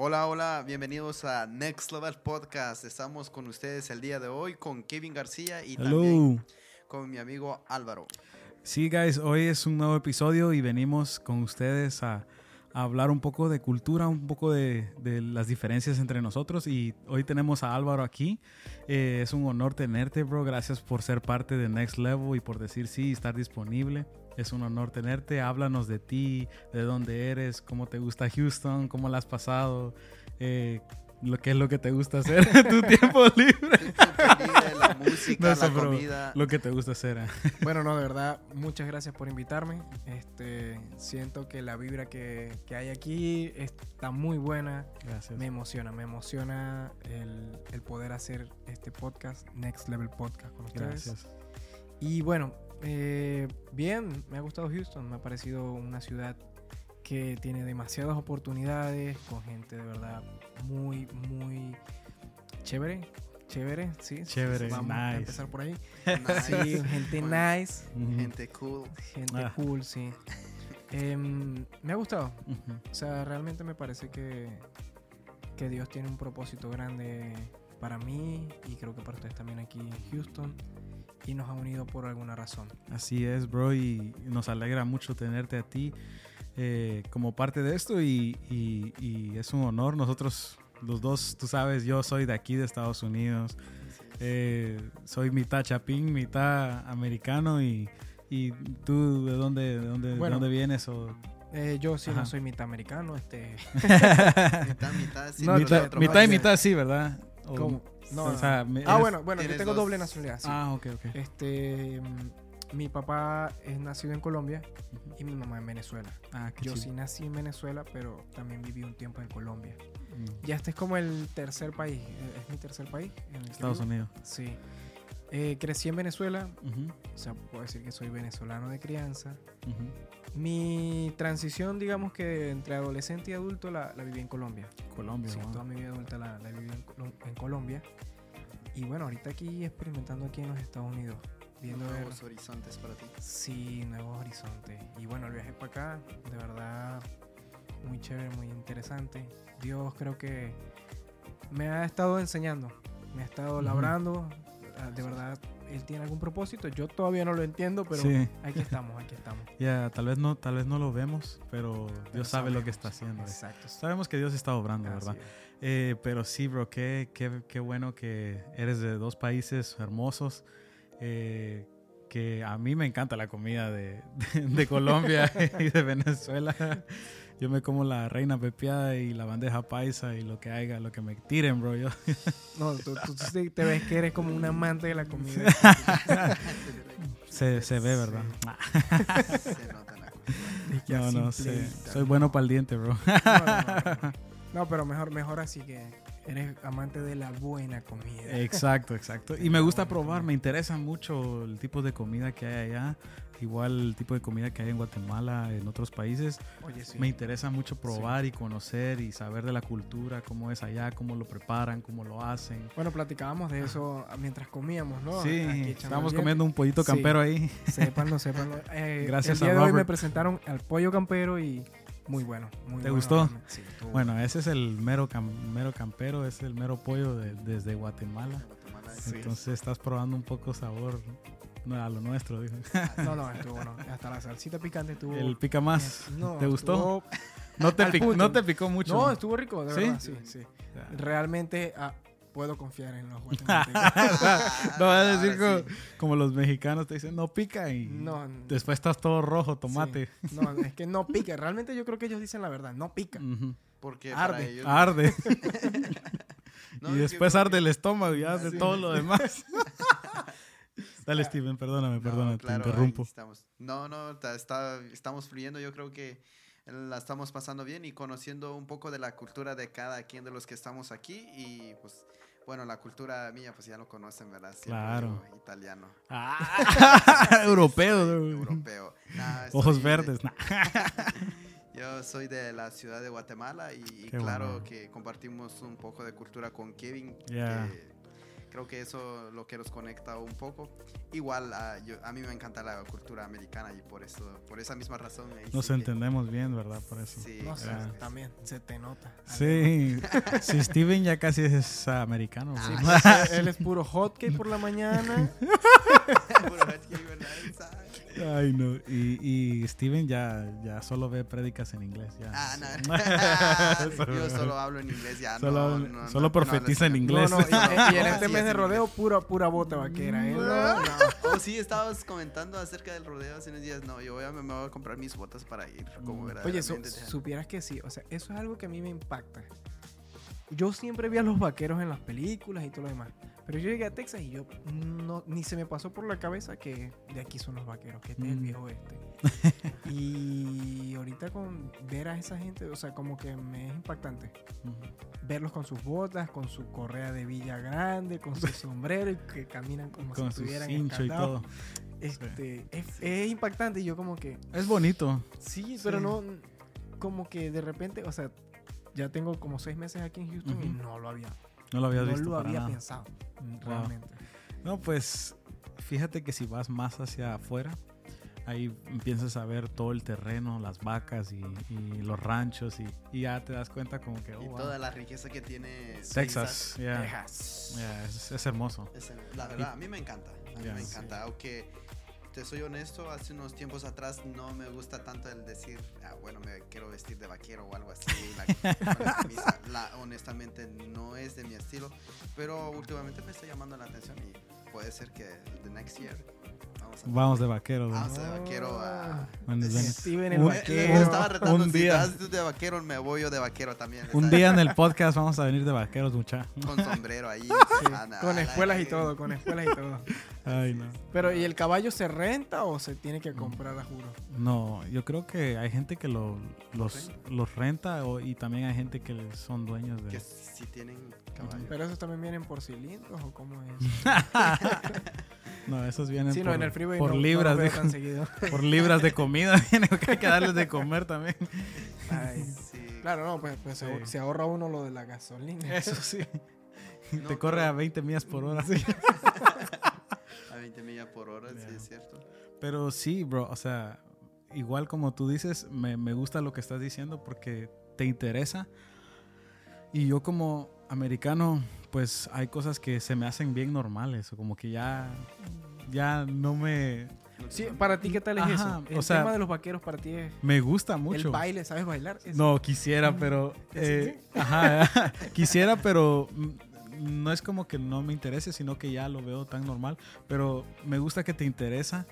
Hola, hola, bienvenidos a Next Level Podcast. Estamos con ustedes el día de hoy con Kevin García y también con mi amigo Álvaro. Sí, guys, hoy es un nuevo episodio y venimos con ustedes a, hablar un poco de cultura, un poco de, las diferencias entre nosotros. Y hoy tenemos a Álvaro aquí. Eh, es un honor tenerte, bro. Gracias por ser parte de Next Level y por decir sí, estar disponible. Es un honor tenerte. Háblanos de ti, de dónde eres, cómo te gusta Houston, cómo la has pasado, eh, lo que es lo que te gusta hacer en tu tiempo libre. la música, la comida. Lo que te gusta hacer. ¿eh? Bueno, no, de verdad, muchas gracias por invitarme. Este, siento que la vibra que, que hay aquí está muy buena. Gracias. Me emociona, me emociona el, el, poder hacer este podcast, Next Level Podcast con ustedes. Gracias. Y bueno, eh, bien, me ha gustado Houston, me ha parecido una ciudad que tiene demasiadas oportunidades, con gente de verdad muy, muy chévere. Chévere, sí. Chévere, Vamos a empezar por ahí. Sí, gente nice. Gente cool. Gente ah. cool, sí. Em, me ha gustado. O sea, realmente me parece que, que Dios tiene un propósito grande para mí y creo que para ustedes también aquí en Houston y nos ha unido por alguna razón. Así es, bro, y nos alegra mucho tenerte a ti eh, como parte de esto y, es un honor. Nosotros, los dos, tú sabes, yo soy de aquí, de Estados Unidos. Eh, soy mitad chapín, mitad americano y, tú de dónde, de dónde, dónde vienes o eh, yo sí no soy mitad americano, este. mitad, mitad, sí. mitad, y mitad, sí, ¿verdad? ¿Cómo? No, ah, bueno, bueno, yo tengo doble nacionalidad. Sí. Ah, ok, ok. Este, mi papá es nacido en Colombia y mi mamá en Venezuela. Ah, yo sí nací en Venezuela, pero también viví un tiempo en Colombia. Mm. Ya este es como el tercer país, eh, es mi tercer país. En Estados Unidos. Sí. Eh, crecí en Venezuela, o sea, puedo decir que soy venezolano de crianza. Mi transición, digamos que entre adolescente y adulto, la, viví en Colombia. Colombia, Sí, toda mi vida adulta la, viví en, Colombia. Y bueno, ahorita aquí experimentando aquí en los Estados Unidos. Viendo nuevos horizontes para ti. Sí, nuevos horizontes. Y bueno, el viaje para acá, de verdad, muy chévere, muy interesante. Dios creo que me ha estado enseñando, me ha estado labrando, Ah, de verdad él tiene algún propósito. Yo todavía no lo entiendo, pero aquí estamos, aquí estamos. Ya, tal vez no, tal vez no lo vemos, pero, Dios sabe lo que está haciendo. Exacto. Sabemos que Dios está obrando, ¿verdad? Eh, pero sí, bro, qué, qué, qué, bueno que eres de dos países hermosos. Eh, que a mí me encanta la comida de, de Colombia y de Venezuela. Yo me como la reina pepiada y la bandeja paisa y lo que haya, lo que me tiren, bro. Yo. No, tú, te ves que eres como un amante de la comida. se, se ve, ¿verdad? se nota la No, no, sé. Soy bueno para el diente, bro. No, pero mejor, mejor así que eres amante de la buena comida. Exacto, exacto. Y me gusta probar, me interesa mucho el tipo de comida que hay allá igual el tipo de comida que hay en Guatemala, en otros países. Me interesa mucho probar y conocer y saber de la cultura, cómo es allá, cómo lo preparan, cómo lo hacen. Bueno, platicábamos de eso mientras comíamos, ¿no? Sí, estábamos comiendo un pollito campero ahí. Sépanlo, sépanlo. Eh, Gracias el día de hoy me presentaron al pollo campero y muy bueno. Muy ¿Te gustó? Sí, bueno, ese es el mero, mero campero, es el mero pollo desde Guatemala. Entonces estás probando un poco sabor no, a lo nuestro, dijo. No, no, estuvo bueno. Hasta la salsita picante estuvo. El pica más. ¿Te gustó? No te, picó, no te picó mucho. No, estuvo rico, de verdad. Sí, sí. Realmente ah, puedo confiar en los guatemaltecos. no, vas a decir como, los mexicanos te dicen, no pica y después estás todo rojo, tomate. No, es que no pica. Realmente yo creo que ellos dicen la verdad, no pica. Porque arde. Arde. y después arde el estómago y arde todo lo demás. Dale, Steven, perdóname, perdóname, te interrumpo. Estamos. No, no, está, estamos fluyendo. Yo creo que la estamos pasando bien y conociendo un poco de la cultura de cada quien de los que estamos aquí. Y pues, bueno, la cultura mía, pues ya lo conocen, ¿verdad? claro. Italiano. Ah, europeo. europeo. Ojos verdes. Yo soy de la ciudad de Guatemala y claro que compartimos un poco de cultura con Kevin. Creo que eso lo que nos conecta un poco. Igual a, yo, a mí me encanta la cultura americana y por eso, por esa misma razón. Nos sí entendemos bien, ¿verdad? Por eso. Sí, no, también se te nota. Sí, sí, Steven ya casi es americano. Sí, pues, él es puro hotkey por la mañana. puro hotkey, ¿verdad? Ay, no. Y, y, Steven ya, ya solo ve prédicas en inglés. Ya. Ah, no. Yo solo hablo en inglés ya. Solo, no, solo profetiza en inglés. y, en este mes de rodeo, pura, pura bota vaquera. ¿eh? Oh, sí, estabas comentando acerca del rodeo hace unos días. No, yo voy a, me voy a comprar mis botas para ir. Como mm. Oye, supieras que sí. O sea, eso es algo que a mí me impacta. Yo siempre vi a los vaqueros en las películas y todo lo demás. Pero yo llegué a Texas y yo no, ni se me pasó por la cabeza que de aquí son los vaqueros, que este es el mm. viejo este. y ahorita con ver a esa gente, o sea, como que me es impactante. Verlos con sus botas, con su correa de Villa Grande, con su sombrero y que caminan como si estuvieran todo. Este, es, impactante y yo como que... Es bonito. Sí, pero no... Como que de repente, o sea, ya tengo como seis meses aquí en Houston y no lo había no lo había no visto. lo había pensado, realmente. No, pues fíjate que si vas más hacia afuera, ahí empiezas a ver todo el terreno, las vacas y, los ranchos y, ya te das cuenta como que... Oh, y toda la riqueza que tiene Texas. Texas. es, hermoso. la verdad, a mí me encanta. A mí me encanta. Aunque te soy honesto, hace unos tiempos atrás no me gusta tanto el decir, ah, bueno, me quiero vestir de vaquero o algo así. La, honestamente no es de mi estilo, pero últimamente me está llamando la atención y puede ser que the next year Vamos de vaquero. Vamos de vaquero a. Steven el vaquero. estaba retando. Un día. Si de vaquero, me voy yo de vaquero también. Un día en el podcast vamos a venir de vaqueros, muchachos. Con sombrero ahí. con escuelas y todo, con escuelas y todo. Ay, no. Pero, ¿y el caballo se renta o se tiene que comprar a juro? No, yo creo que hay gente que lo, los, los renta y también hay gente que son dueños de. Que si tienen caballo. Pero esos también vienen por cilindros o cómo es. No, esos vienen por, en el por libras. de, por libras de comida. hay que darles de comer también. Claro, no, pues, pues se ahorra uno lo de la gasolina. Eso sí. Te corre a 20 millas por hora. Sí. a 20 millas por hora, sí, es cierto. Pero sí, bro, o sea, igual como tú dices, me, me gusta lo que estás diciendo porque te interesa. Y yo como americano, pues hay cosas que se me hacen bien normales, o como que ya, ya no me... Sí, para ti, ¿qué tal es eso? El tema de los vaqueros para ti es... Me gusta mucho. El baile, ¿sabes bailar? No, quisiera, pero... Eh, ajá, quisiera, pero no es como que no me interese, sino que ya lo veo tan normal. Pero me gusta que te interesa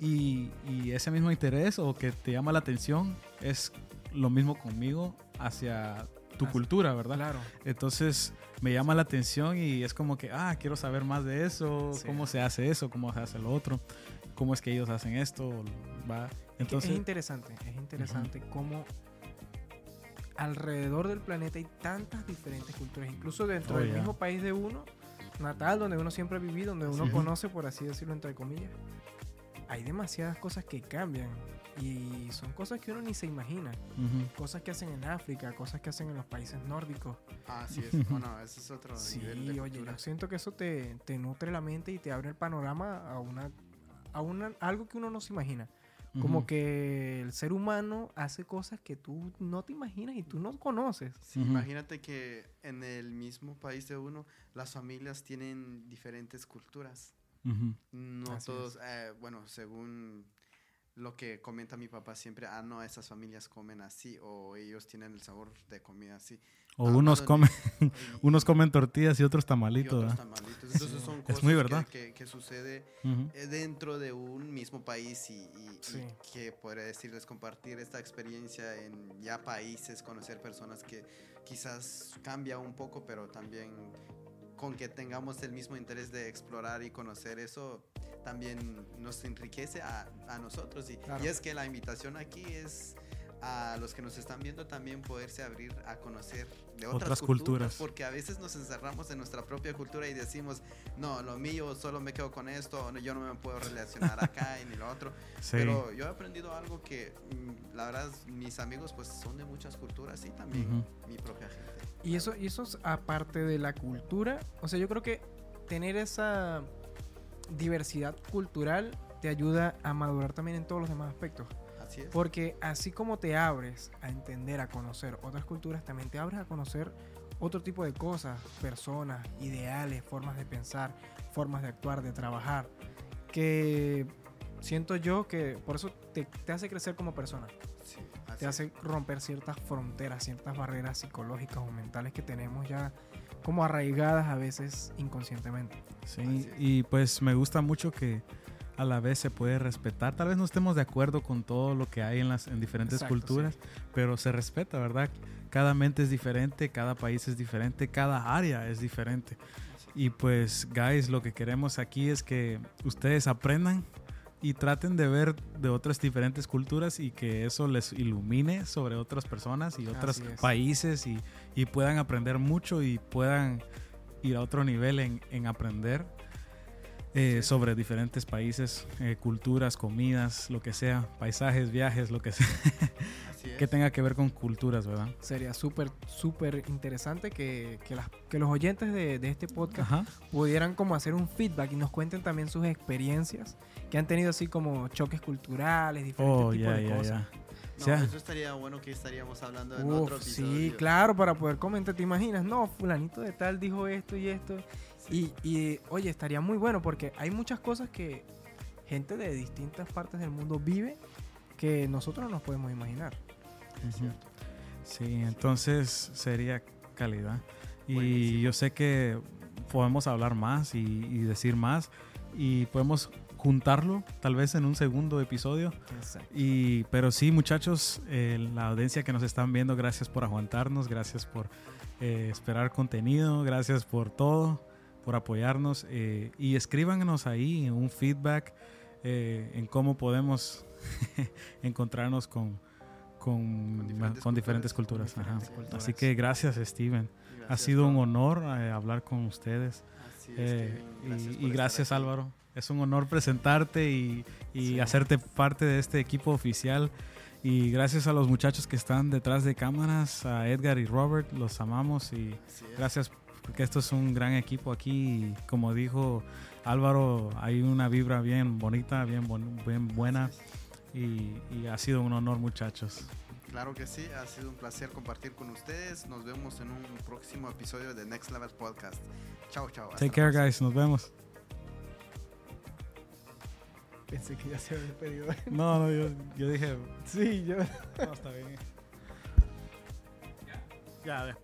y, y ese mismo interés o que te llama la atención es lo mismo conmigo hacia tu cultura, ¿verdad? Claro. Entonces me llama la atención y es como que, ah, quiero saber más de eso, cómo se hace eso, cómo se hace lo otro, cómo es que ellos hacen esto, va. Entonces, es interesante, es interesante cómo alrededor del planeta hay tantas diferentes culturas, incluso dentro oh, del mismo país de uno, natal, donde uno siempre ha vivido, donde uno conoce, por así decirlo, entre comillas, hay demasiadas cosas que cambian y son cosas que uno ni se imagina. Cosas que hacen en África, cosas que hacen en los países nórdicos. Ah, sí, es, bueno, ese es otro sí, nivel oye, yo siento que eso te, te, nutre la mente y te abre el panorama a una a una, algo que uno no se imagina. Como que el ser humano hace cosas que tú no te imaginas y tú no conoces. Sí, Imagínate que en el mismo país de uno, las familias tienen diferentes culturas. No todos, eh, bueno, según lo que comenta mi papá siempre, ah, no, esas familias comen así o ellos tienen el sabor de comida así. O unos comen unos comen tortillas y otros tamalitos. Y tamalitos. Entonces son cosas es muy verdad. Que, que, sucede eh, dentro de un mismo país y, que podría decirles compartir esta experiencia en ya países, conocer personas que quizás cambia un poco, pero también con que tengamos el mismo interés de explorar y conocer eso, también nos enriquece a, a nosotros. Y, y, es que la invitación aquí es a los que nos están viendo también poderse abrir a conocer de otras, culturas, porque a veces nos encerramos en nuestra propia cultura y decimos, no, lo mío solo me quedo con esto, yo no me puedo relacionar acá y ni lo otro. Pero yo he aprendido algo que, mm, la verdad, mis amigos pues son de muchas culturas y también mi propia gente. Y eso, y eso es aparte de la cultura. O sea, yo creo que tener esa diversidad cultural te ayuda a madurar también en todos los demás aspectos. Así es. Porque así como te abres a entender, a conocer otras culturas, también te abres a conocer otro tipo de cosas, personas, ideales, formas de pensar, formas de actuar, de trabajar, que siento yo que por eso te, te hace crecer como persona. Sí, Te hace romper ciertas fronteras, ciertas barreras psicológicas o mentales que tenemos ya como arraigadas a veces inconscientemente. Sí, y pues me gusta mucho que a la vez se puede respetar. Tal vez no estemos de acuerdo con todo lo que hay en las en diferentes Exacto, culturas, pero se respeta, ¿verdad? Cada mente es diferente, cada país es diferente, cada área es diferente. Y pues, guys, lo que queremos aquí es que ustedes aprendan y traten de ver de otras diferentes culturas y que eso les ilumine sobre otras personas y otros países y, y puedan aprender mucho y puedan ir a otro nivel en, en aprender eh, sobre diferentes países, eh, culturas, comidas, lo que sea, paisajes, viajes, lo que sea, Así es. que tenga que ver con culturas, ¿verdad? Sería súper, súper interesante que, que, las- que los oyentes de, de este podcast Ajá. pudieran como hacer un feedback y nos cuenten también sus experiencias que han tenido así como choques culturales, diferentes Oh, tipos de cosas. ya. No, eso estaría bueno que estaríamos hablando en otro Uf, episodio. sí, claro, para poder comentar, ¿te imaginas? No, fulanito de tal dijo esto y esto. Y, y, oye, estaría muy bueno porque hay muchas cosas que gente de distintas partes del mundo vive que nosotros no nos podemos imaginar. Sí, entonces sería calidad. Y Buenísimo. yo sé que podemos hablar más y, y decir más y podemos juntarlo tal vez en un segundo episodio. Exacto. Y, pero sí, muchachos, eh, la audiencia que nos están viendo, gracias por aguantarnos, gracias por eh, esperar contenido, gracias por todo, por apoyarnos. eh, y escríbanos ahí un feedback eh, en cómo podemos encontrarnos con, con, diferentes con diferentes culturas. culturas. Diferentes culturas. Así que gracias, Steven. Ha Gracias sido un honor eh, hablar con ustedes. Así es, Eh, Kevin, y- y, gracias. Álvaro. Es un honor presentarte y, y Sí. hacerte parte de este equipo oficial. Y gracias a los muchachos que están detrás de cámaras, a Edgar y Robert, los amamos y gracias porque esto es un gran equipo aquí. Y como dijo Álvaro, hay una vibra bien bonita, bien, bon- bien buena y, y ha sido un honor, muchachos. Claro que sí, ha sido un placer compartir con ustedes. Nos vemos en un próximo episodio de Next Level Podcast. Chao, chao. Take care, próxima. guys. Nos vemos. Pensé que ya se había despedido. No, no, yo, yo dije, sí, yo. no, está bien. Ya, ya.